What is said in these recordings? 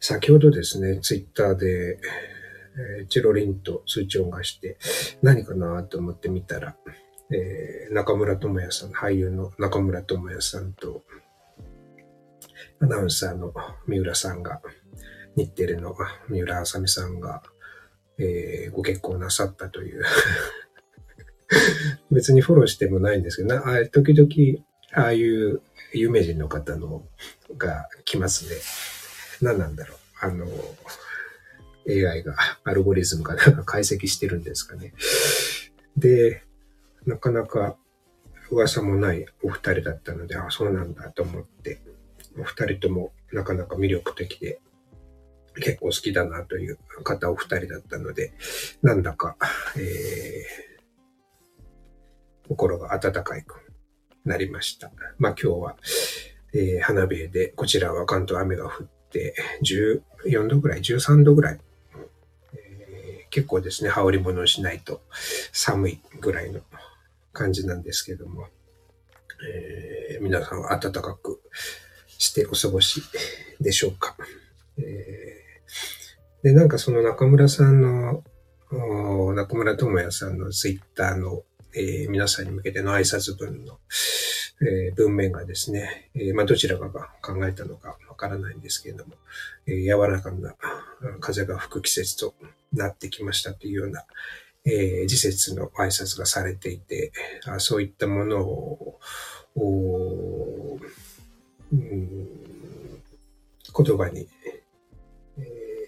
先ほどですね、ツイッターで、えー、チロリンと通知音がして、何かなと思ってみたら、えー、中村智也さん、俳優の中村智也さんと、アナウンサーの三浦さんが、日テレの三浦あさみさんが、えー、ご結婚なさったという 別にフォローしてもないんですけど、なあ時々、ああいう有名人の方のが来ますね。何なんだろう。あの、AI が、アルゴリズムがなんか解析してるんですかね。で、なかなか噂もないお二人だったので、あ、あそうなんだと思って、お二人ともなかなか魅力的で、結構好きだなという方お二人だったので、なんだか、えー、心が温かいくなりました。まあ今日は、えー、花冷で、こちらは関東雨が降って、14度ぐらい、13度ぐらい、結構ですね、羽織り物をしないと寒いぐらいの感じなんですけども、えー、皆さんは暖かくしてお過ごしでしょうか。えー、で、なんかその中村さんの、中村智也さんのツイッターの、えー、皆さんに向けての挨拶文の、えー、文面がですね、えー、まあ、どちらかが考えたのかわからないんですけれども、えー、柔らかな風が吹く季節となってきましたというような、えー、時節の挨拶がされていて、あそういったものを、うん、言葉に、え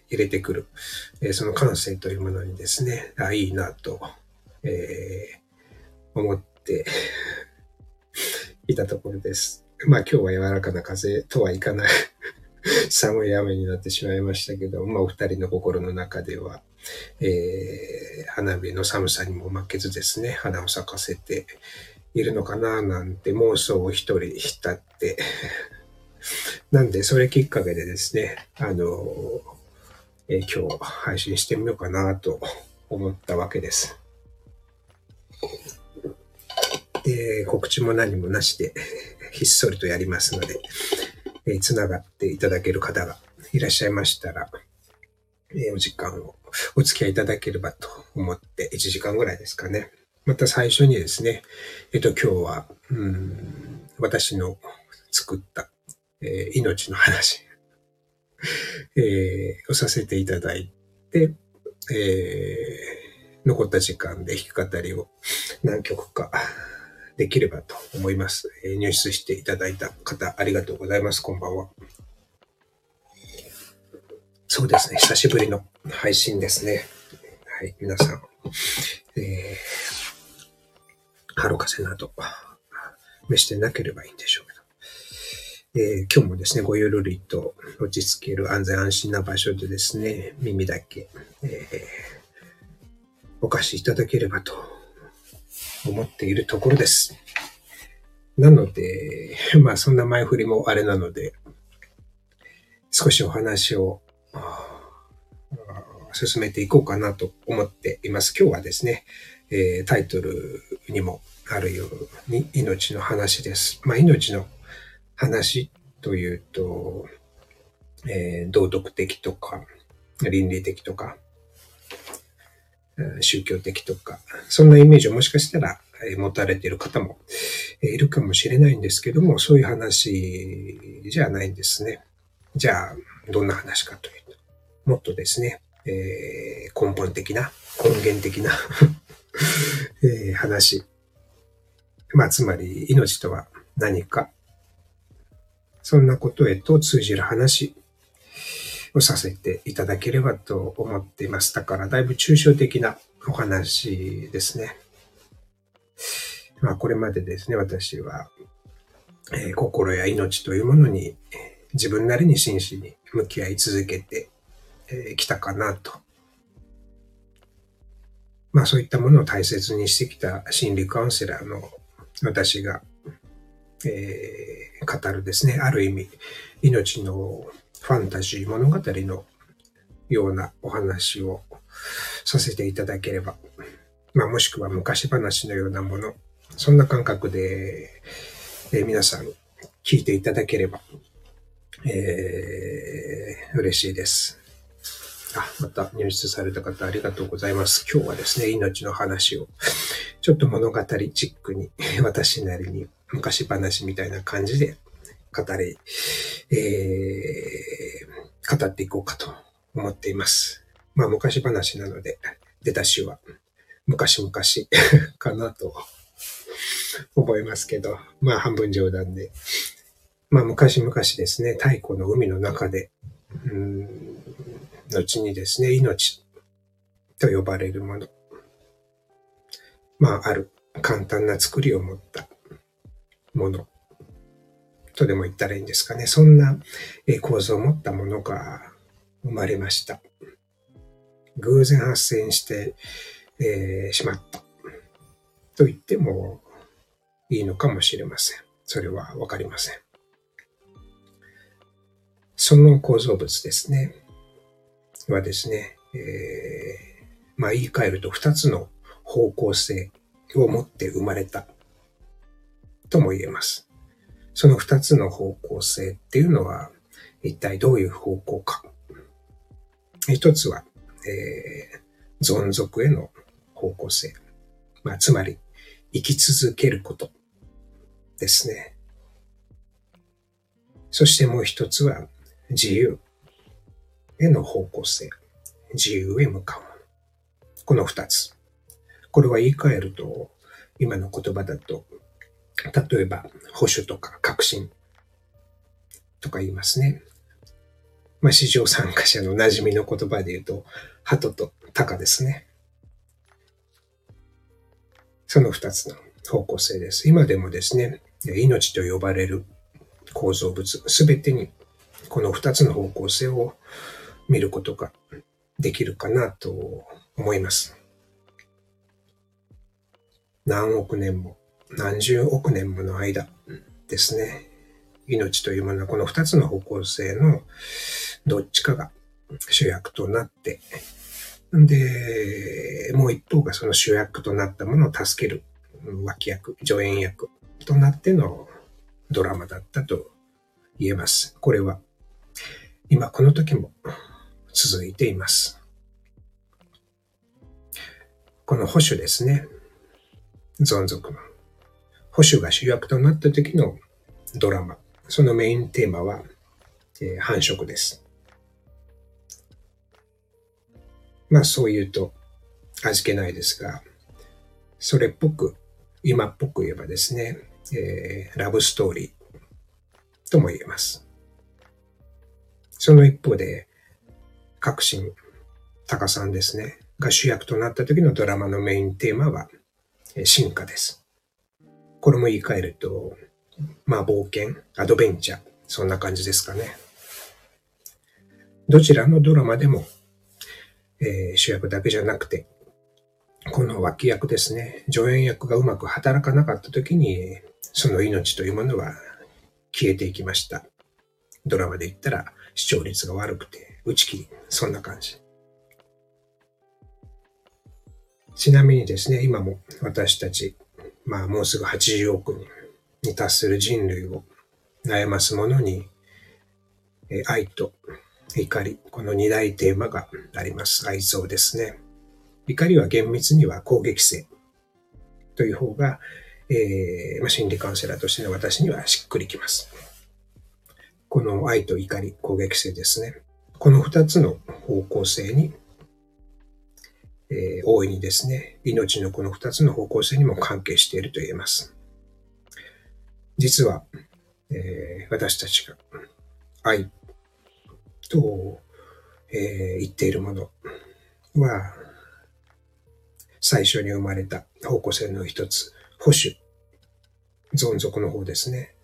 ー、入れてくる、えー、その感性というものにですね、あいいなと、え、思っていたところです。まあ今日は柔らかな風とはいかない 寒い雨になってしまいましたけど、まあお二人の心の中では、えー、花火の寒さにも負けずですね、花を咲かせているのかななんて妄想を一人浸って なんで、それきっかけでですね、あの、えー、今日配信してみようかなと思ったわけです。で、告知も何もなしで、ひっそりとやりますので、えー、つながっていただける方がいらっしゃいましたら、えー、お時間をお付き合いいただければと思って、1時間ぐらいですかね。また最初にですね、えっ、と、今日は、うん、私の作った、えー、命の話、えー、をさせていただいて、えー、残った時間で弾き語りを何曲かできればと思います。えー、入室していただいた方、ありがとうございます。こんばんは。そうですね。久しぶりの配信ですね。はい。皆さん、えー、ハロ風など、召してなければいいんでしょうけど。えー、今日もですね、ごゆるりと落ち着ける安全安心な場所でですね、耳だけ、えー、お貸しいただければと思っているところです。なので、まあそんな前振りもあれなので、少しお話を進めていこうかなと思っています。今日はですね、えー、タイトルにもあるように命の話です。まあ、命の話というと、えー、道徳的とか、倫理的とか、宗教的とか、そんなイメージをもしかしたら持たれている方もいるかもしれないんですけども、そういう話じゃないんですね。じゃあ、どんな話かというと、もっとですね、えー、根本的な、根源的な えー、話。まあ、つまり、命とは何か。そんなことへと通じる話をさせていただければと思っています。だから、だいぶ抽象的なお話ですね。まあ、これまでですね、私は、えー、心や命というものに自分なりに真摯に向き合い続けてえきたかなと。まあそういったものを大切にしてきた心理カウンセラーの私が、えー、語るですね、ある意味命のファンタジー物語のようなお話をさせていただければ、まあもしくは昔話のようなもの、そんな感覚で、え、皆さん聞いていただければえー、嬉しいです。あ、また入室された方ありがとうございます。今日はですね、命の話を、ちょっと物語チックに、私なりに昔話みたいな感じで語り、えー、語っていこうかと思っています。まあ昔話なので、出だしは昔々 かなと思いますけど、まあ半分冗談で。まあ昔々ですね、太古の海の中で、うん後にですね、命と呼ばれるもの。まあある簡単な作りを持ったものとでも言ったらいいんですかね。そんな構造を持ったものが生まれました。偶然発生して、えー、しまったと言ってもいいのかもしれません。それはわかりません。その構造物ですね。はですね、えー、まあ言い換えると二つの方向性を持って生まれたとも言えます。その二つの方向性っていうのは一体どういう方向か。一つは、えー、存続への方向性。まあ、つまり、生き続けることですね。そしてもう一つは、自由への方向性。自由へ向かう。この二つ。これは言い換えると、今の言葉だと、例えば、保守とか革新とか言いますね。まあ、市場参加者の馴染みの言葉で言うと、鳩と鷹ですね。その二つの方向性です。今でもですね、命と呼ばれる構造物すべてにこの二つの方向性を見ることができるかなと思います。何億年も何十億年もの間ですね。命というものはこの二つの方向性のどっちかが主役となって、で、もう一方がその主役となったものを助ける脇役、助演役となってのドラマだったと言えます。これは今この時も続いています。この保守ですね。存続の。保守が主役となった時のドラマ。そのメインテーマは、えー、繁殖です。まあそう言うと味気ないですが、それっぽく、今っぽく言えばですね、えー、ラブストーリーとも言えます。その一方で、革新、タカさんですね、が主役となった時のドラマのメインテーマは、進化です。これも言い換えると、まあ冒険、アドベンチャー、そんな感じですかね。どちらのドラマでも、えー、主役だけじゃなくて、この脇役ですね、助演役がうまく働かなかった時に、その命というものは消えていきました。ドラマで言ったら視聴率が悪くて打ち切り、そんな感じ。ちなみにですね、今も私たち、まあもうすぐ80億人に達する人類を悩ますものに、え愛と怒り、この二大テーマがあります。愛憎ですね。怒りは厳密には攻撃性という方が、えーまあ、心理カウンセラーとしての私にはしっくりきます。この愛と怒り、攻撃性ですね。この二つの方向性にえー、大いにですね、命のこの二つの方向性にも関係していると言えます。実は、えー、私たちが愛と、えー、言っているものは、最初に生まれた方向性の一つ、保守、存続の方ですね。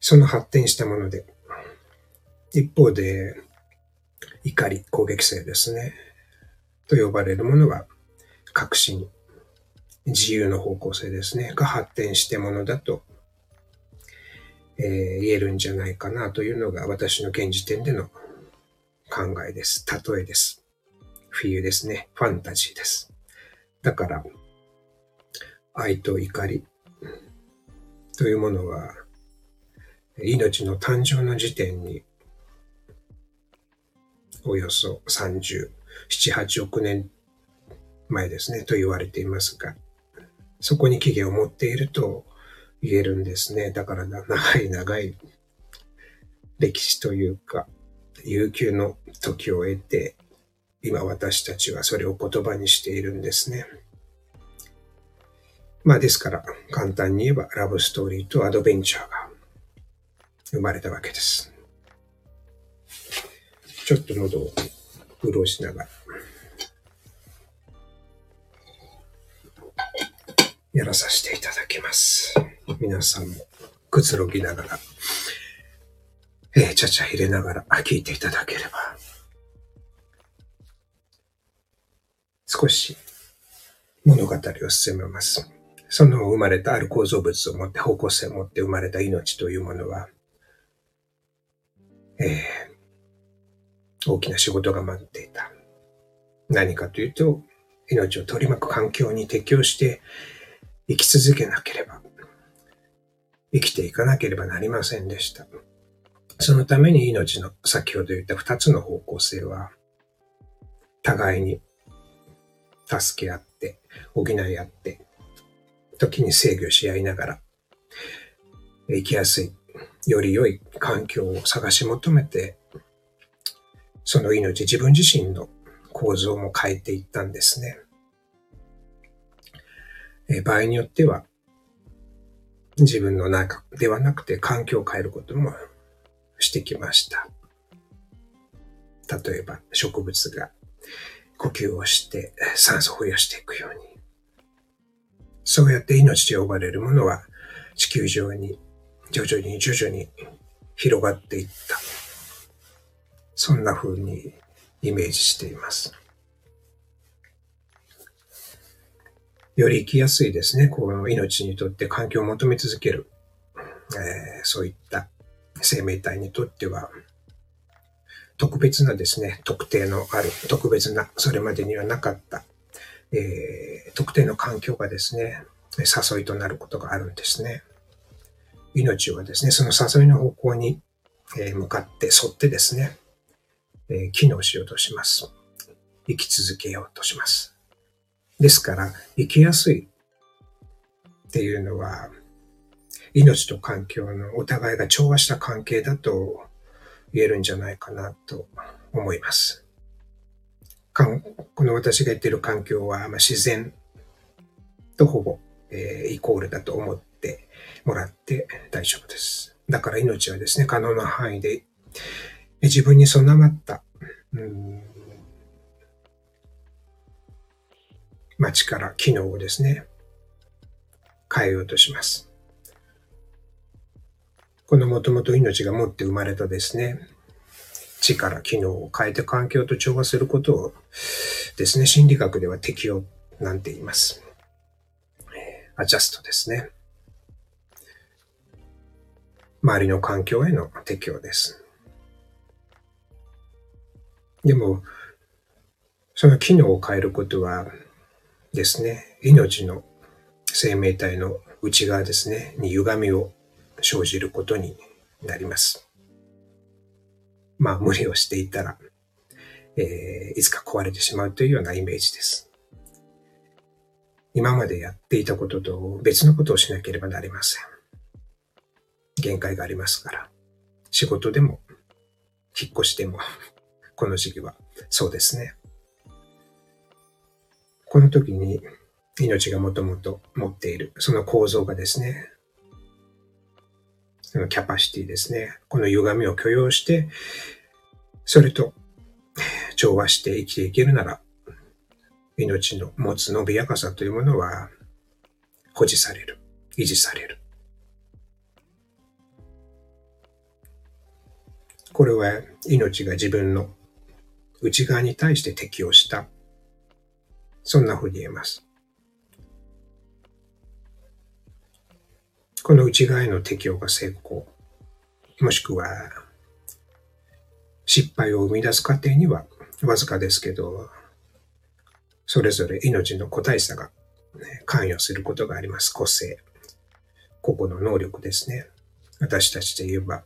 その発展したもので、一方で、怒り、攻撃性ですね。と呼ばれるものは、革新、自由の方向性ですね、が発展してものだと、えー、言えるんじゃないかなというのが私の現時点での考えです。例えです。フィーユですね。ファンタジーです。だから、愛と怒りというものは、命の誕生の時点に、およそ30 37、8億年前ですね、と言われていますが、そこに起源を持っていると言えるんですね。だから長い長い歴史というか、悠久の時を得て、今私たちはそれを言葉にしているんですね。まあですから、簡単に言えばラブストーリーとアドベンチャーが生まれたわけです。ちょっと喉を潤しながら、やらさせていただきます。皆さんもくつろぎながら、えー、ちゃちゃ入れながら聞いていただければ、少し物語を進めます。その生まれたある構造物を持って、方向性を持って生まれた命というものは、えー、大きな仕事が待っていた。何かというと、命を取り巻く環境に適応して生き続けなければ、生きていかなければなりませんでした。そのために命の先ほど言った二つの方向性は、互いに助け合って、補い合って、時に制御し合いながら、生きやすい、より良い環境を探し求めて、その命、自分自身の構造も変えていったんですね。え場合によっては、自分の中ではなくて環境を変えることもしてきました。例えば植物が呼吸をして酸素を増やしていくように。そうやって命と呼ばれるものは地球上に徐々に徐々に広がっていった。そんな風にイメージしています。より生きやすいですね。この命にとって環境を求め続ける。えー、そういった生命体にとっては、特別なですね、特定のある、特別な、それまでにはなかった、えー、特定の環境がですね、誘いとなることがあるんですね。命はですね、その誘いの方向に、向かって沿ってですね、え機能しようとします。生き続けようとします。ですから、生きやすいっていうのは、命と環境のお互いが調和した関係だと言えるんじゃないかなと思います。この私が言ってる環境は、ま自然とほぼ、え、イコールだと思ってもらって大丈夫です。だから命はですね、可能な範囲で自分に備わった、うんまあ、力、機能をですね、変えようとします。このもともと命が持って生まれたですね、力、機能を変えて環境と調和することをですね、心理学では適応なんて言います。アジャストですね。周りの環境への適応です。でも、その機能を変えることはですね、命の生命体の内側ですね、に歪みを生じることになります。まあ、無理をしていたら、えー、いつか壊れてしまうというようなイメージです。今までやっていたことと別のことをしなければなりません。限界がありますから。仕事でも、引っ越しても、この時期はそうですね。この時に命がもともと持っている、その構造がですね、そのキャパシティですね、この歪みを許容して、それと調和して生きていけるなら、命の持つ伸びやかさというものは保持される、維持される。これは命が自分の内側に対して適応したそんな風に言えます。この内側への適応が成功、もしくは失敗を生み出す過程にはわずかですけど、それぞれ命の個体差が、ね、関与することがあります。個性、個々の能力ですね。私たちで言えば、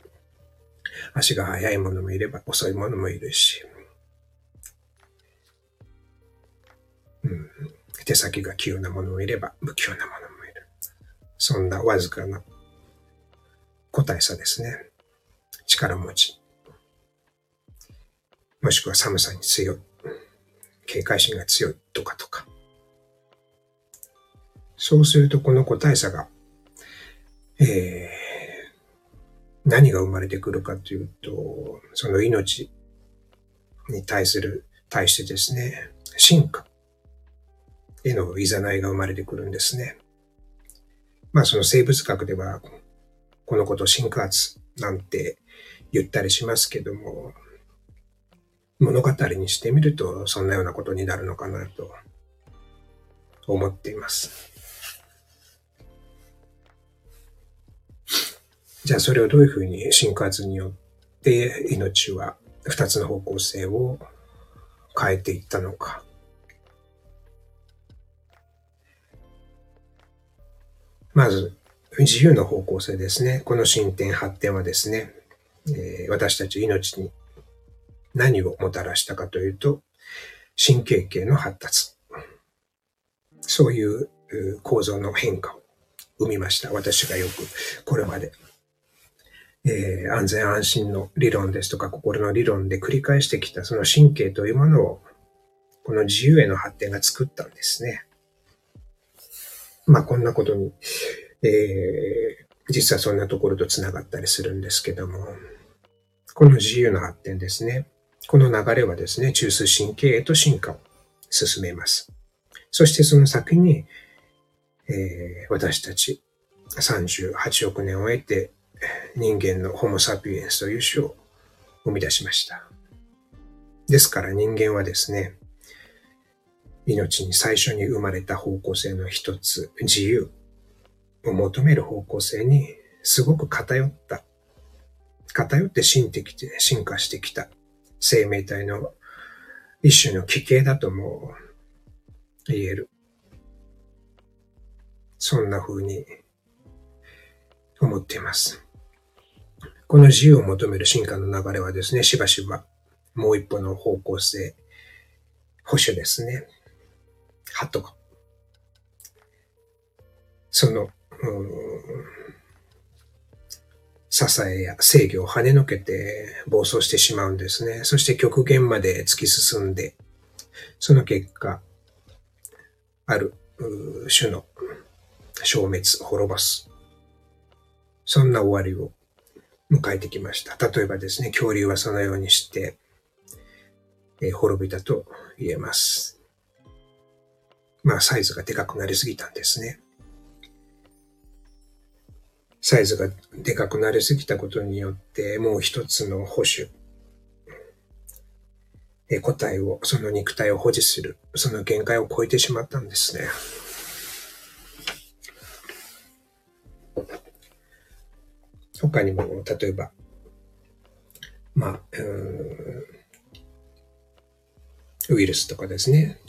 足が速いものもいれば遅いものもいるし、うん、手先が器用なものもいれば不器用なものもいる。そんなわずかな個体差ですね。力持ち。もしくは寒さに強い。警戒心が強いとかとか。そうするとこの個体差が、えー、何が生まれてくるかというと、その命に対する、対してですね、進化へのいざないが生まれてくるんですね。まあその生物学では、このこと進化圧なんて言ったりしますけども、物語にしてみるとそんなようなことになるのかなと思っています。じゃあそれをどういうふうに進化圧によって命は二つの方向性を変えていったのか。まず、自由の方向性ですね。この進展、発展はですね、えー、私たち命に何をもたらしたかというと、神経系の発達。そういう構造の変化を生みました。私がよくこれまで、えー、安全安心の理論ですとか心の理論で繰り返してきたその神経というものをこの自由への発展が作ったんですね。まあこんなことに、えー、実はそんなところと繋がったりするんですけども、この自由の発展ですね。この流れはですね、中枢神経へと進化を進めます。そしてその先に、えー、私たち38億年を経て人間のホモ・サピエンスという種を生み出しました。ですから人間はですね、命に最初に生まれた方向性の一つ、自由を求める方向性にすごく偏った、偏って進的で進化してきた生命体の一種の奇形だとも言える。そんな風に思っています。この自由を求める進化の流れはですね、しばしばもう一歩の方向性、保守ですね。ハトが。その、支えや制御を跳ねのけて暴走してしまうんですね。そして極限まで突き進んで、その結果、ある種の消滅、滅ぼす。そんな終わりを迎えてきました。例えばですね、恐竜はそのようにして、え、滅びたと言えます。まあ、サイズがでかくなりすぎたんですね。サイズがでかくなりすぎたことによって、もう一つの保守、え個体を、その肉体を保持する、その限界を超えてしまったんですね。他にも、例えば、まあ、ウイルスとかですね。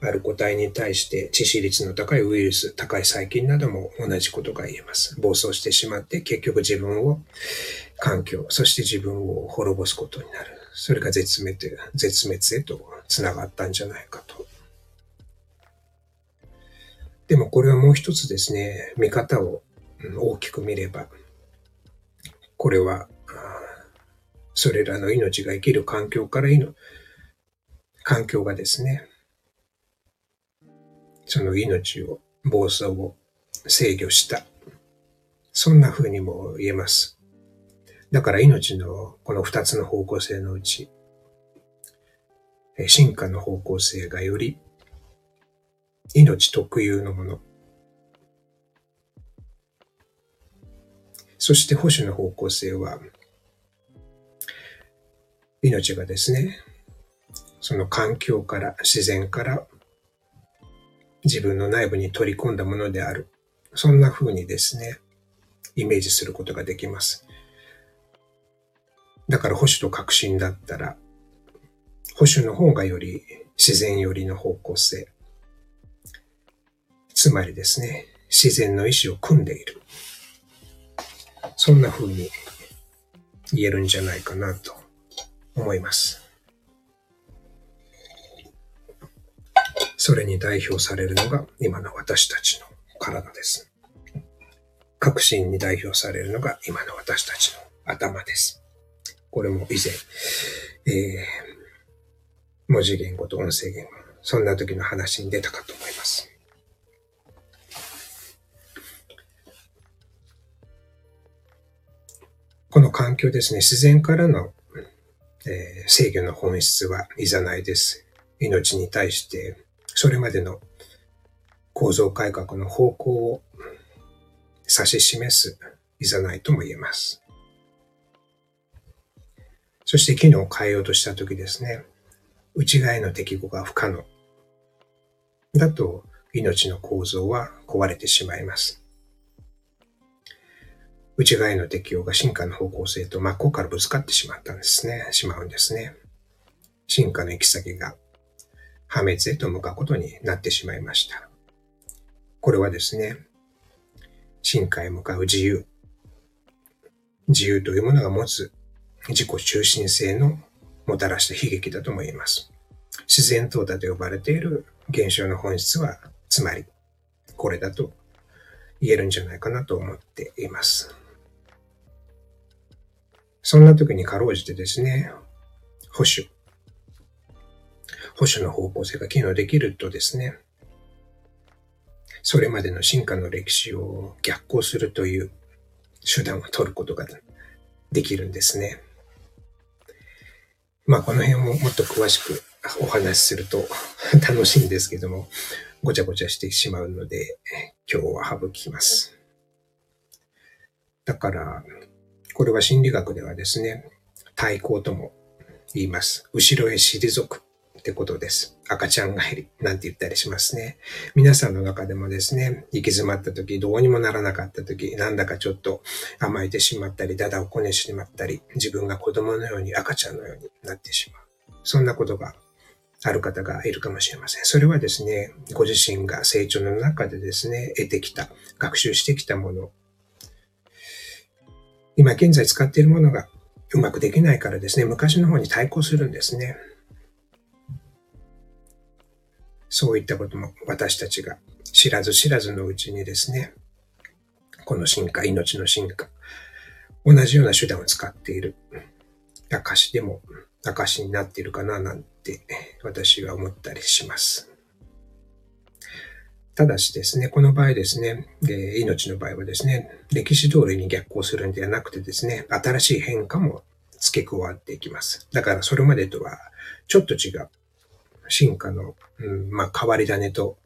ある個体に対して致死率の高いウイルス、高い細菌なども同じことが言えます。暴走してしまって結局自分を、環境、そして自分を滅ぼすことになる。それが絶滅、絶滅へと繋がったんじゃないかと。でもこれはもう一つですね、見方を大きく見れば、これは、それらの命が生きる環境からいの、環境がですね、その命を、暴走を制御した。そんな風にも言えます。だから命のこの二つの方向性のうち、進化の方向性がより命特有のもの。そして保守の方向性は、命がですね、その環境から、自然から自分の内部に取り込んだものである。そんな風にですね、イメージすることができます。だから保守と革新だったら、保守の方がより自然よりの方向性。つまりですね、自然の意志を組んでいる。そんな風に言えるんじゃないかなと思います。それに代表されるのが今の私たちの体です。革新に代表されるのが今の私たちの頭です。これも以前、えー、文字言語と音声言語、そんな時の話に出たかと思います。この環境ですね、自然からの、えー、制御の本質はいざないです。命に対してそれまでの構造改革の方向を指し示すいざないとも言えます。そして機能を変えようとしたときですね、内側への適合が不可能。だと命の構造は壊れてしまいます。内側への適応が進化の方向性と真っ向からぶつかってしまったんですね、しまうんですね。進化の行き先が破滅へと向かうことになってしまいました。これはですね、進化へ向かう自由。自由というものが持つ自己中心性のもたらした悲劇だとも言えます。自然淘汰と呼ばれている現象の本質は、つまり、これだと言えるんじゃないかなと思っています。そんな時にかろうじてですね、保守。保守の方向性が機能できるとですね、それまでの進化の歴史を逆行するという手段を取ることができるんですね。まあこの辺をもっと詳しくお話しすると楽しいんですけども、ごちゃごちゃしてしまうので、今日は省きます。だから、これは心理学ではですね、対抗とも言います。後ろへ退くってことです。赤ちゃん帰りなんて言ったりしますね。皆さんの中でもですね、行き詰まった時、どうにもならなかった時、なんだかちょっと甘えてしまったり、だだをこねしまったり、自分が子供のように赤ちゃんのようになってしまう。そんなことがある方がいるかもしれません。それはですね、ご自身が成長の中でですね、得てきた、学習してきたもの、今現在使っているものがうまくできないからですね、昔の方に対抗するんですね。そういったことも私たちが知らず知らずのうちにですね、この進化、命の進化、同じような手段を使っている証でも証になっているかななんて私は思ったりします。ただしですね、この場合ですね、で命の場合はですね、歴史通りに逆行するんではなくてですね、新しい変化も付け加わっていきます。だからそれまでとはちょっと違う。進化の、うん、まあ、変わり種と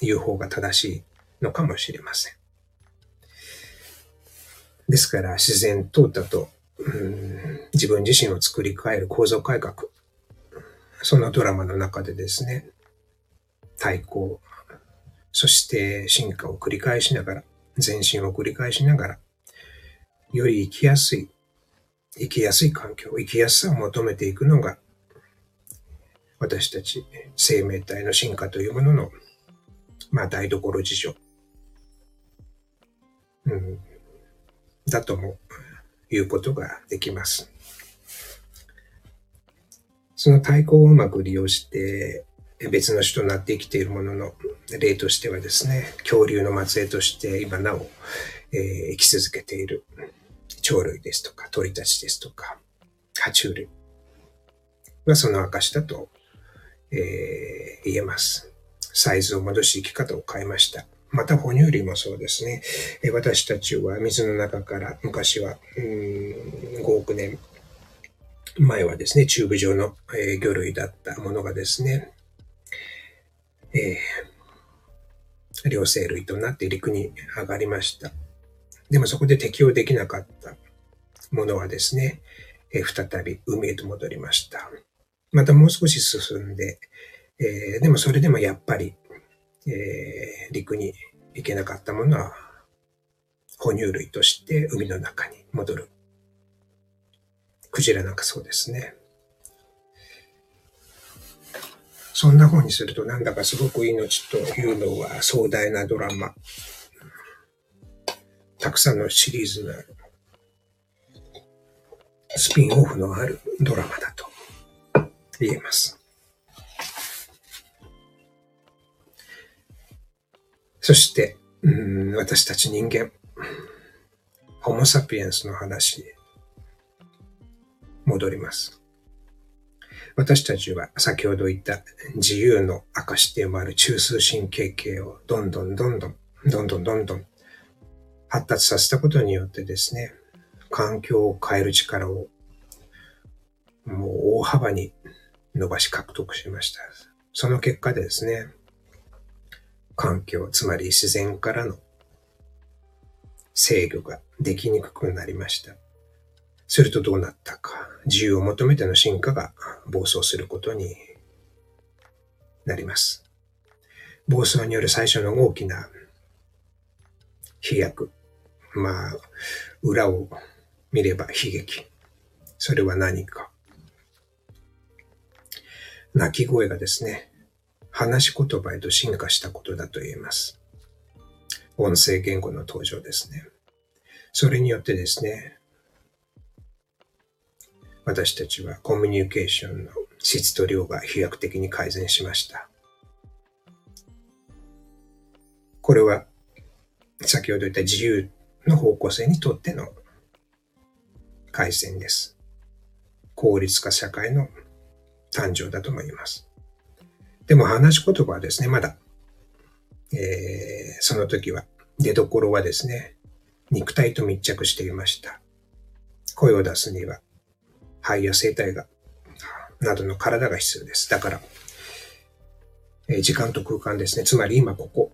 いう方が正しいのかもしれません。ですから、自然淘汰と、うん、自分自身を作り変える構造改革。そのドラマの中でですね、対抗、そして進化を繰り返しながら、前進を繰り返しながら、より生きやすい、生きやすい環境、生きやすさを求めていくのが私たち生命体の進化というものの、まあ、台所事情、うん、だとも言うことができます。その対抗をうまく利用して、別の種となって生きているものの例としてはですね、恐竜の末裔として今なお、えー、生き続けている鳥類ですとか鳥たちですとか爬虫類。はその証だとえー、言えます。サイズを戻し生き方を変えました。また哺乳類もそうですね。え私たちは水の中から昔はうん5億年前はですね、チューブ状の、えー、魚類だったものがですね、えー、両生類となって陸に上がりました。でもそこで適応できなかったものはですね、えー、再び海へと戻りました。またもう少し進んで、えー、でもそれでもやっぱり、えー、陸に行けなかったものは、哺乳類として海の中に戻る。クジラなんかそうですね。そんな風にするとなんだかすごく命というのは壮大なドラマ。たくさんのシリーズがスピンオフのあるドラマだと言えます。そして、うん私たち人間、ホモ・サピエンスの話に戻ります。私たちは先ほど言った自由の証でもある中枢神経系をどんどんどんどん、どんどんどんどん発達させたことによってですね、環境を変える力をもう大幅に伸ばし獲得しました。その結果でですね、環境、つまり自然からの制御ができにくくなりました。するとどうなったか。自由を求めての進化が暴走することになります。暴走による最初の大きな飛躍。まあ、裏を見れば悲劇。それは何か。鳴き声がですね、話し言葉へと進化したことだと言えます。音声言語の登場ですね。それによってですね、私たちはコミュニケーションの質と量が飛躍的に改善しました。これは先ほど言った自由の方向性にとっての改善です。効率化社会の誕生だと思います。でも話し言葉はですね、まだ、えー、その時は、出どころはですね、肉体と密着していました。声を出すには、肺や声帯が、などの体が必要です。だから、えー、時間と空間ですね。つまり今ここ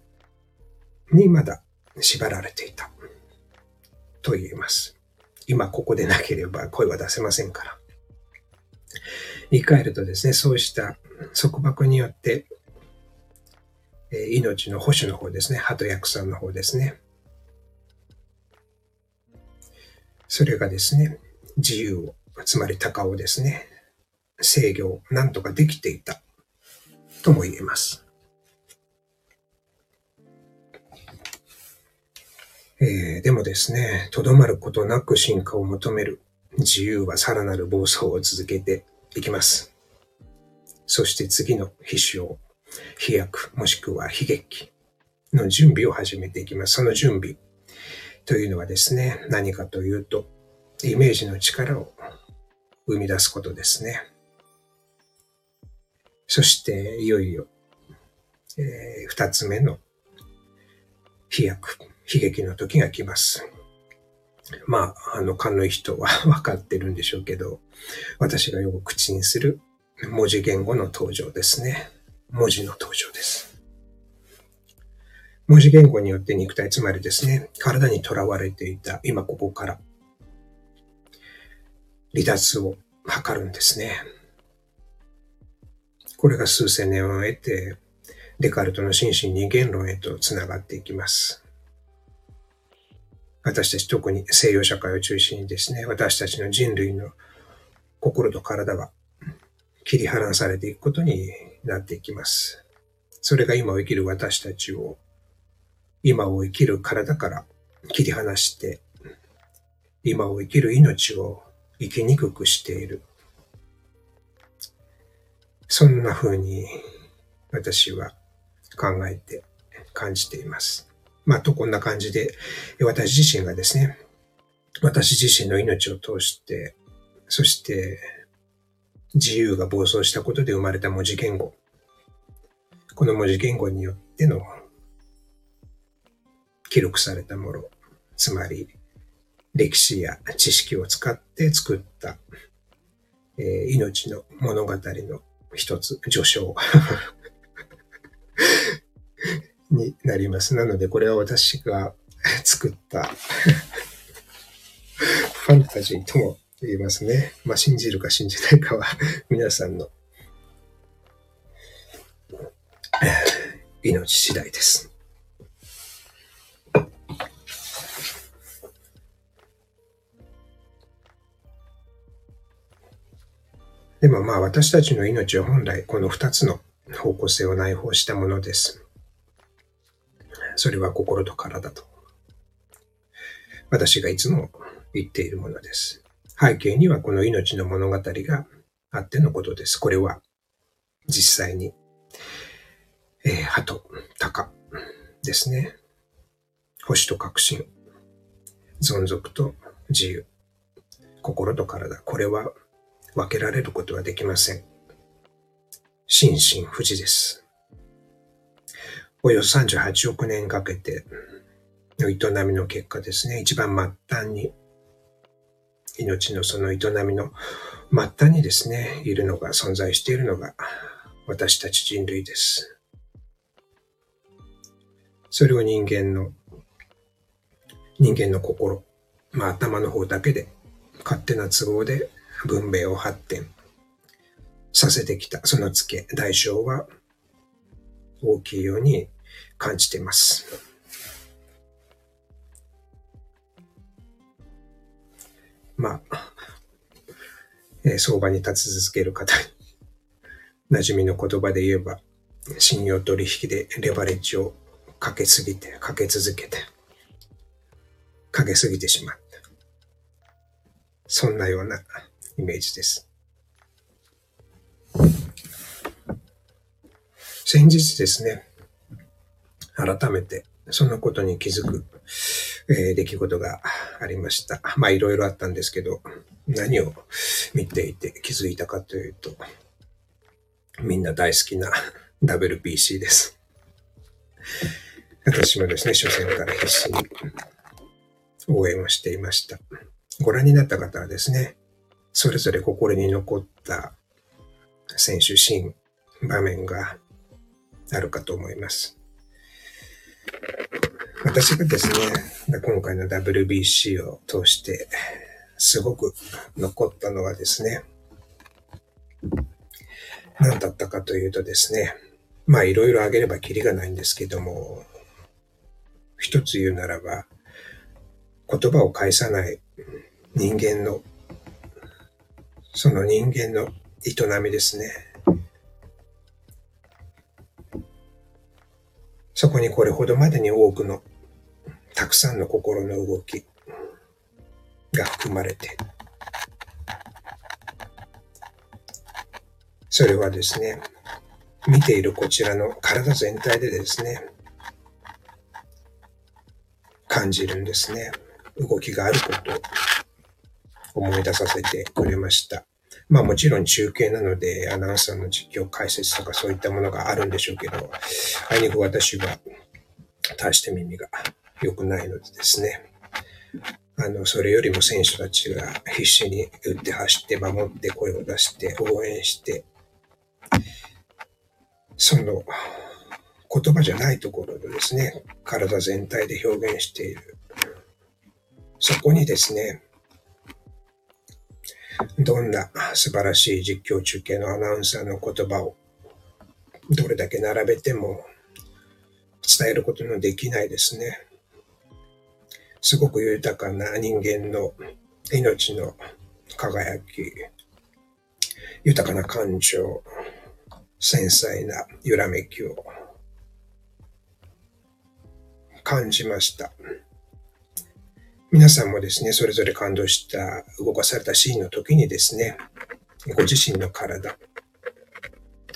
にまだ縛られていた。と言えます。今ここでなければ声は出せませんから。言い換えるとですね、そうした束縛によって、え命の保守の方ですね、鳩役さんの方ですね。それがですね、自由を、つまり鷹をですね、制御、なんとかできていた、とも言えます。えー、でもですね、とどまることなく進化を求める自由はさらなる暴走を続けていきます。そして次の飛翔、飛躍、もしくは悲劇の準備を始めていきます。その準備というのはですね、何かというと、イメージの力を生み出すことですね。そして、いよいよ、えー、二つ目の飛躍、悲劇の時が来ます。まあ、あの、勘のいい人は 分かってるんでしょうけど、私がよく口にする文字言語の登場ですね。文字の登場です。文字言語によって肉体、つまりですね、体にとらわれていた今ここから離脱を図るんですね。これが数千年を経て、デカルトの心身二元論へとつながっていきます。私たち特に西洋社会を中心にですね、私たちの人類の心と体が切り離されていくことになっていきます。それが今を生きる私たちを、今を生きる体から切り離して、今を生きる命を生きにくくしている。そんな風に私は考えて感じています。まあ、とこんな感じで、私自身がですね、私自身の命を通して、そして自由が暴走したことで生まれた文字言語。この文字言語によっての記録されたもの、つまり歴史や知識を使って作った、えー、命の物語の一つ、序章 になります。なので、これは私が 作った ファンタジーとも言いますね。まあ、信じるか信じないかは 皆さんの命次第です。でもまあ私たちの命は本来この二つの方向性を内包したものです。それは心と体と。私がいつも言っているものです。背景にはこの命の物語があってのことです。これは実際に、えー、鳩、鷹ですね。星と革新、存続と自由、心と体、これは分けられることはできません。心身不自です。およそ38億年かけての営みの結果ですね、一番末端に、命のその営みの末端にですね、いるのが、存在しているのが、私たち人類です。それを人間の、人間の心、まあ頭の方だけで、勝手な都合で文明を発展させてきた、その付け、代償は大きいように感じています。まあ、えー、相場に立ち続ける方に、馴染みの言葉で言えば、信用取引でレバレッジをかけすぎて、かけ続けて、かけすぎてしまった。そんなようなイメージです。先日ですね、改めてそのことに気づく、えー、出来事がありました。まあいろいろあったんですけど、何を見ていて気づいたかというと、みんな大好きな WBC です。私もですね、初戦から必死に応援をしていました。ご覧になった方はですね、それぞれ心に残った選手シーン、場面があるかと思います。私がですね、今回の WBC を通してすごく残ったのはですね、何だったかというとですね、まあいろいろあげればキリがないんですけども、一つ言うならば、言葉を返さない人間の、その人間の営みですね。そこにこれほどまでに多くのたくさんの心の動きが含まれて、それはですね、見ているこちらの体全体でですね、感じるんですね。動きがあることを思い出させてくれました。まあもちろん中継なのでアナウンサーの実況解説とかそういったものがあるんでしょうけど、あいにく私は大して耳が良くないのでですね。あの、それよりも選手たちが必死に打って走って守って声を出して応援して、その言葉じゃないところでですね、体全体で表現している。そこにですね、どんな素晴らしい実況中継のアナウンサーの言葉をどれだけ並べても伝えることのできないですね。すごく豊かな人間の命の輝き、豊かな感情、繊細な揺らめきを感じました。皆さんもですね、それぞれ感動した、動かされたシーンの時にですね、ご自身の体、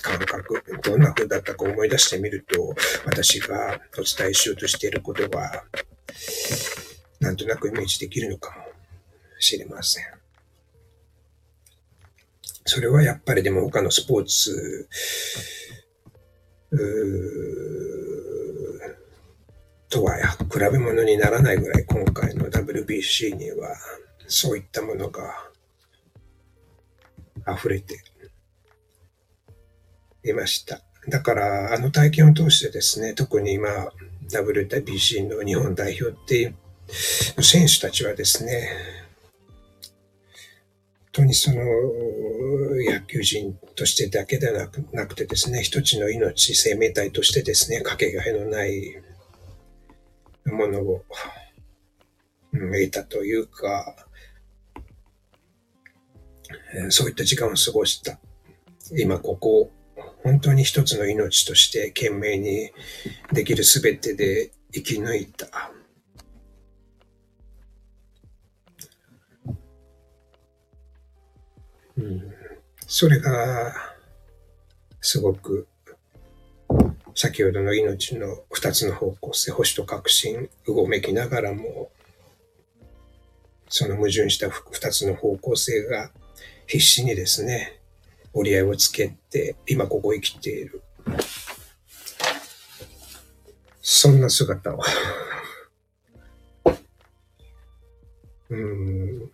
感覚、どんな風だったか思い出してみると、私がお伝えしようとしていることは、なんとなくイメージできるのかもしれません。それはやっぱりでも他のスポーツ、とは比べ物にならないぐらい今回の WBC にはそういったものが溢れていました。だからあの体験を通してですね、特に今 WBC の日本代表っていう選手たちはですね、本当にその野球人としてだけではなくなくてですね、一つの命、生命体としてですね、かけがえのないものを、得たというか、そういった時間を過ごした。今ここ、本当に一つの命として懸命にできるすべてで生き抜いた。うん、それが、すごく、先ほどの命の二つの方向性、星と革新、うごめきながらも、その矛盾した二つの方向性が必死にですね、折り合いをつけて、今ここ生きている。そんな姿を うん、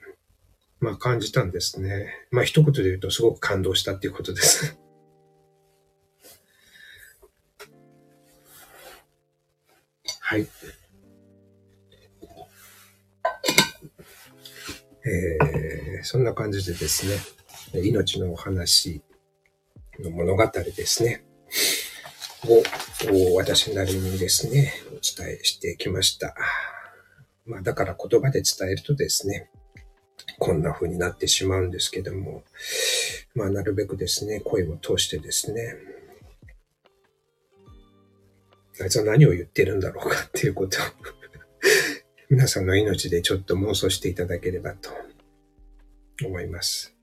まあ感じたんですね。まあ一言で言うとすごく感動したっていうことですはい。えー、そんな感じでですね、命のお話の物語ですね、を私なりにですね、お伝えしてきました。まあだから言葉で伝えるとですね、こんな風になってしまうんですけども、まあなるべくですね、声を通してですね、あいつは何を言ってるんだろうかっていうことを 皆さんの命でちょっと妄想していただければと思います。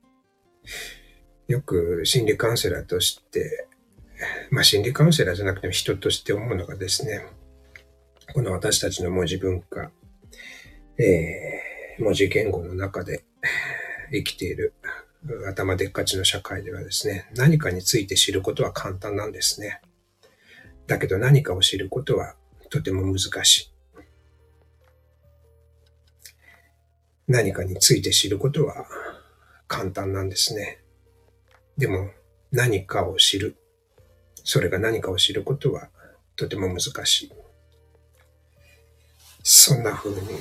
よく心理カウンセラーとして、まあ心理カウンセラーじゃなくても人として思うのがですね、この私たちの文字文化、えー、文字言語の中で生きている頭でっかちの社会ではですね、何かについて知ることは簡単なんですね。だけど何かを知ることはとても難しい。何かについて知ることは簡単なんですね。でも何かを知る。それが何かを知ることはとても難しい。そんな風に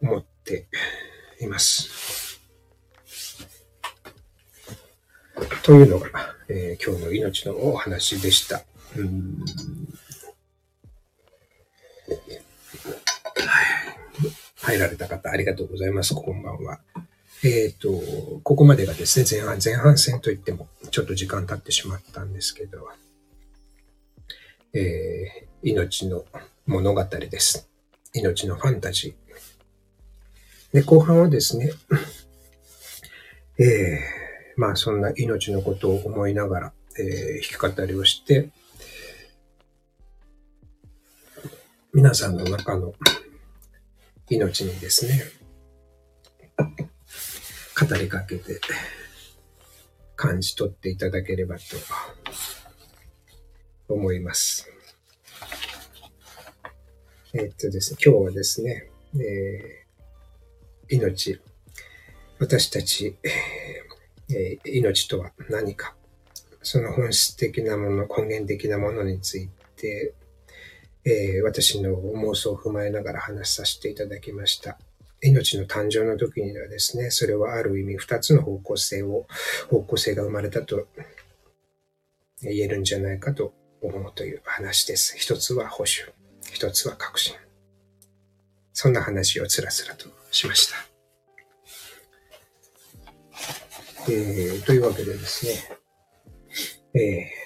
思っています。というのが、えー、今日の命のお話でした。うん入られた方、ありがとうございます。こんばんは。えっ、ー、と、ここまでがですね、前半、前半戦といっても、ちょっと時間経ってしまったんですけど、えー、命の物語です。命のファンタジー。で、後半はですね、えー、まあそんな命のことを思いながら、えー、弾き語りをして、皆さんの中の命にですね、語りかけて感じ取っていただければと思います。え、っとですね、今日はですね、えー、命、私たち、えー、命とは何か、その本質的なもの、根源的なものについて、えー、私の妄想を踏まえながら話させていただきました。命の誕生の時にはですね、それはある意味二つの方向性を、方向性が生まれたと言えるんじゃないかと思うという話です。一つは保守、一つは革新。そんな話をつらつらとしました。えー、というわけでですね、えー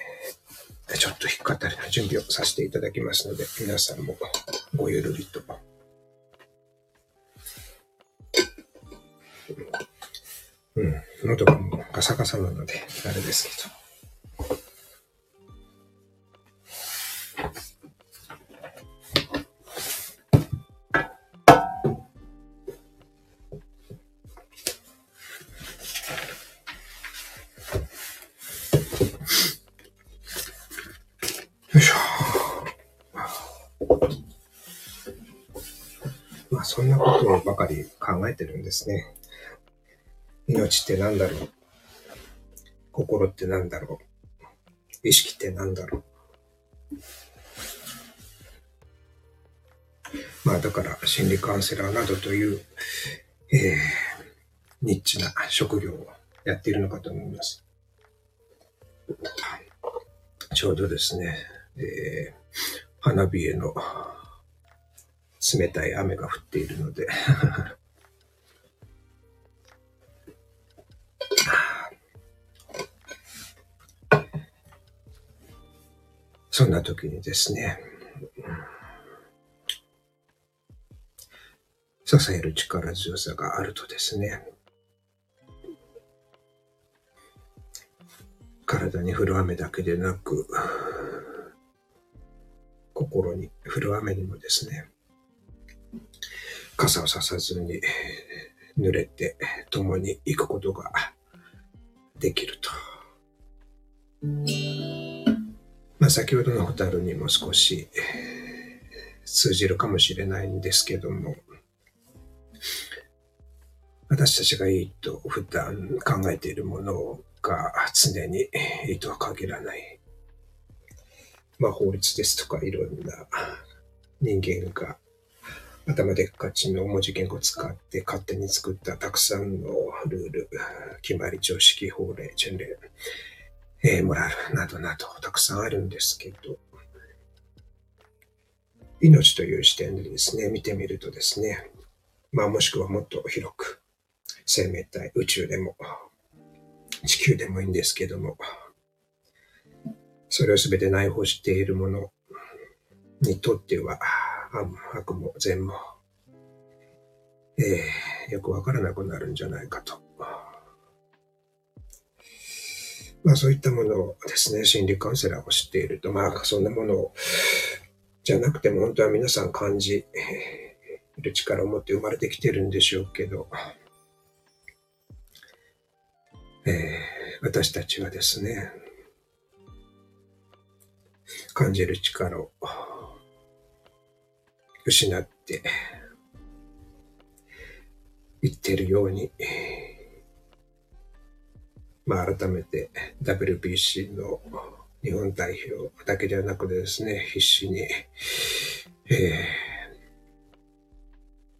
ちょっと引っかかりの準備をさせていただきますので、皆さんもごゆるりと。うん、喉がもうガサガサなので、あれですけど。えてるんですね。命って何だろう？心って何だろう？意識って何だろう？まあだから心理カウンセラーなどという、えー、ニッチな職業をやっているのかと思います。ちょうどですね、えー、花火への冷たい雨が降っているのでそんな時にですね、支える力強さがあるとですね、体に降る雨だけでなく、心に降る雨にもですね、傘をささずに濡れて共に行くことができると。あ先ほどのホタルにも少し通じるかもしれないんですけども、私たちがいいと普段考えているものが常にいいとは限らない。まあ法律ですとかいろんな人間が頭でっかちの文字言語を使って勝手に作ったたくさんのルール、決まり、常識、法令、チェンレえー、モラルなどなどたくさんあるんですけど、命という視点でですね、見てみるとですね、まあもしくはもっと広く、生命体、宇宙でも、地球でもいいんですけども、それをすべて内包しているものにとっては、悪も善も、えー、よくわからなくなるんじゃないかと。まあそういったものをですね、心理カウンセラーを知っていると、まあそんなものを、じゃなくても本当は皆さん感じる力を持って生まれてきてるんでしょうけど、えー、私たちはですね、感じる力を失っていってるように、まあ、改めて WBC の日本代表だけではなくてですね、必死に、え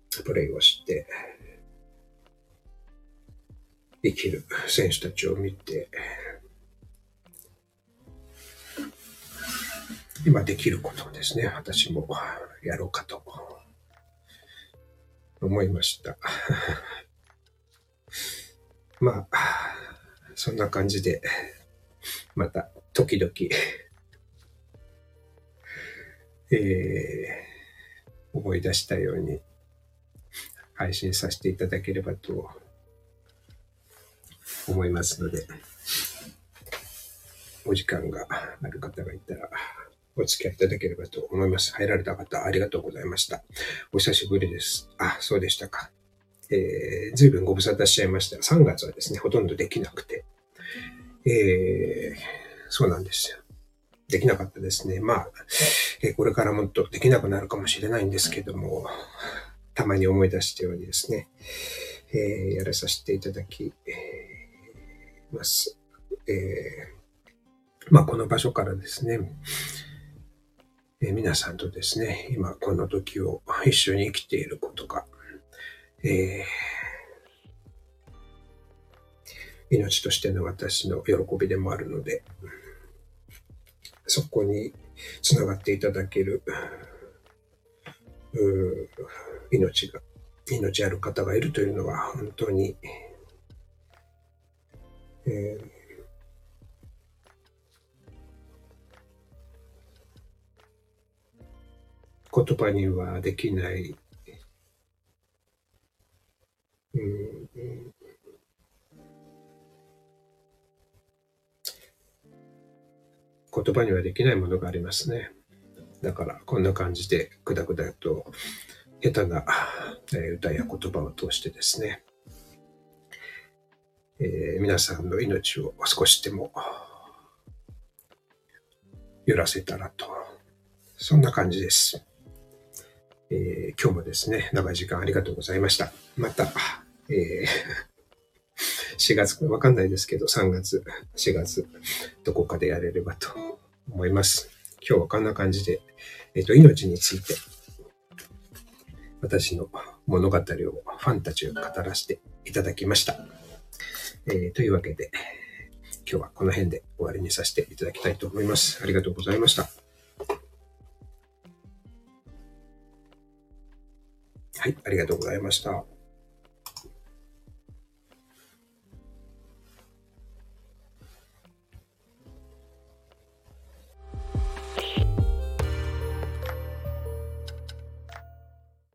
ー、プレイをして、生きる選手たちを見て、今できることをですね、私もやろうかと思いました。まあ、そんな感じで、また、時々 えー、思い出したように配信させていただければと思いますので、お時間がある方がいたら、お付き合いいただければと思います。入られた方、ありがとうございました。お久しぶりです。あ、そうでしたか。えー、随分ご無沙汰しちゃいました。3月はですね、ほとんどできなくて。えー、そうなんですよ。できなかったですね。まあ、えー、これからもっとできなくなるかもしれないんですけども、たまに思い出してようにですね、えー、やらさせていただき、えー、ます。え、まあ、この場所からですね、え、皆さんとですね、今この時を一緒に生きていることが、えー、命としての私の喜びでもあるので、そこにつながっていただける、命が、命ある方がいるというのは本当に、えー言葉にはできない言葉にはできないものがありますね。だからこんな感じでくだくだと下手な、歌や言葉を通してですね、えー、皆さんの命を少しでも揺らせたらと、そんな感じです。えー、今日もですね、長い時間ありがとうございました。また、えー、4月、わかんないですけど、3月、4月、どこかでやれればと思います。今日はこんな感じで、えっ、ー、と、命について、私の物語をファンたちを語らせていただきました。えー、というわけで、今日はこの辺で終わりにさせていただきたいと思います。ありがとうございました。はい、ありがとうございました。